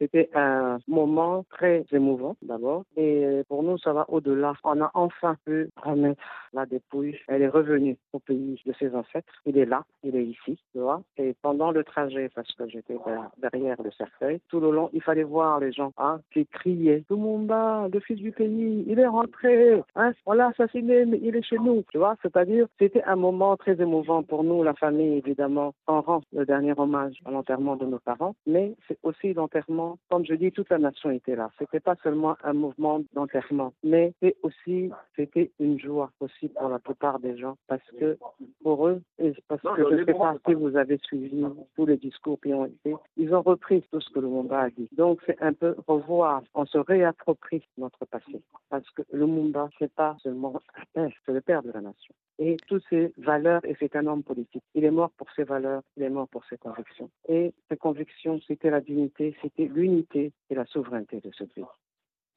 C'était un moment très émouvant d'abord. Et pour nous, ça va au-delà. On a enfin pu remettre la dépouille. Elle est revenue au pays de ses ancêtres. Il est là, il est ici, tu vois. Et pendant le trajet, parce que j'étais derrière le cercueil, tout le long, il fallait voir les gens hein, qui criaient Lumumba, le fils du pays, il est rentré. Hein, on l'a assassiné, mais il est chez nous. Tu vois, c'est-à-dire, c'était un moment très émouvant pour nous, la famille, évidemment. On rend le dernier hommage à l'enterrement de nos parents, mais c'est aussi l'enterrement comme je dis, toute la nation était là. C'était pas seulement un mouvement d'enterrement, mais c'est aussi, c'était une joie aussi pour la plupart des gens, parce que pour eux, parce que je ne sais pas si vous avez suivi tous les discours qui ont été, ils ont repris tout ce que le Mumba a dit. Donc c'est un peu revoir, on se réapproprie notre passé, parce que le Mumba, c'est pas seulement un père, c'est le père de la nation et toutes ses valeurs, et c'est un homme politique. Il est mort pour ses valeurs, il est mort pour ses convictions. Et ses convictions, c'était la dignité, c'était l'unité et la souveraineté de ce pays.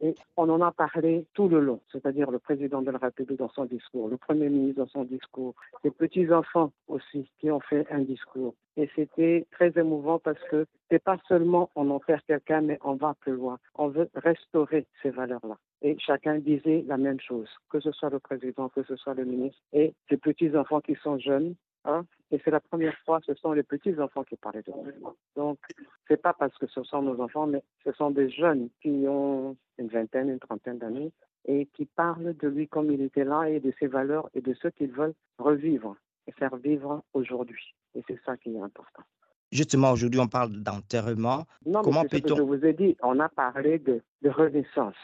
Et on en a parlé tout le long, c'est-à-dire le président de la République dans son discours, le Premier ministre dans son discours, les petits-enfants aussi qui ont fait un discours. Et c'était très émouvant parce que c'est pas seulement on enterre quelqu'un, mais on va plus loin. On veut restaurer ces valeurs-là. Et chacun disait la même chose, que ce soit le président, que ce soit le ministre. Et ces petits-enfants qui sont jeunes, Hein? Et c'est la première fois, ce sont les petits-enfants qui parlaient de nous. Donc, c'est pas parce que ce sont nos enfants, mais ce sont des jeunes qui ont une vingtaine, une trentaine d'années et qui parlent de lui comme il était là et de ses valeurs et de ce qu'ils veulent revivre et faire vivre aujourd'hui. Et c'est ça qui est important. Justement, aujourd'hui, on parle d'enterrement. Non, Comment peut-on... Je vous ai dit, on a parlé de, de renaissance.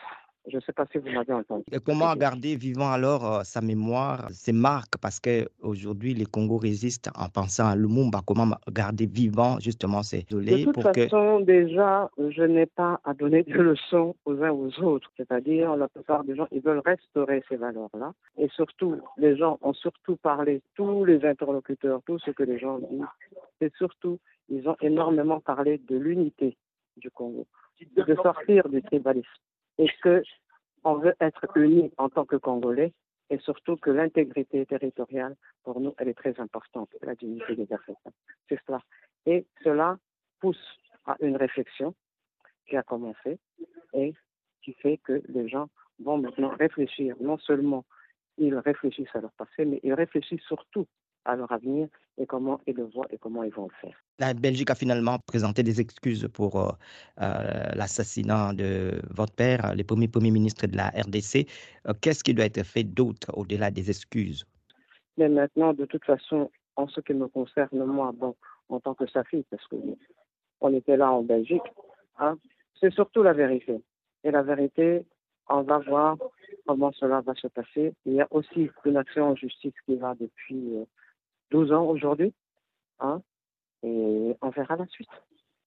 Je ne sais pas si vous m'avez entendu. Et comment garder vivant alors euh, sa mémoire, ses marques? Parce qu'aujourd'hui, les Congos résistent en pensant à Lumumba. Comment garder vivant justement ces données De toute façon, déjà, je n'ai pas à donner de leçons aux uns aux autres. C'est-à-dire, la plupart des gens, ils veulent restaurer ces valeurs-là. Et surtout, les gens ont surtout parlé, tous les interlocuteurs, tout ce que les gens disent, c'est surtout, ils ont énormément parlé de l'unité du Congo, de sortir du tribalisme et qu'on veut être unis en tant que Congolais et surtout que l'intégrité territoriale, pour nous, elle est très importante, la dignité des Africains. C'est cela. Et cela pousse à une réflexion qui a commencé et qui fait que les gens vont maintenant réfléchir. Non seulement ils réfléchissent à leur passé, mais ils réfléchissent surtout à leur avenir et comment ils le voient et comment ils vont le faire. La Belgique a finalement présenté des excuses pour euh, euh, l'assassinat de votre père, le premier premier ministre de la RDC. Euh, qu'est-ce qui doit être fait d'autre au-delà des excuses? Mais maintenant, de toute façon, en ce qui me concerne, moi, bon, en tant que sa fille, parce qu'on était là en Belgique, hein, c'est surtout la vérité. Et la vérité, on va voir comment cela va se passer. Il y a aussi une action en justice qui va depuis 12 ans aujourd'hui. Hein, et on verra la suite.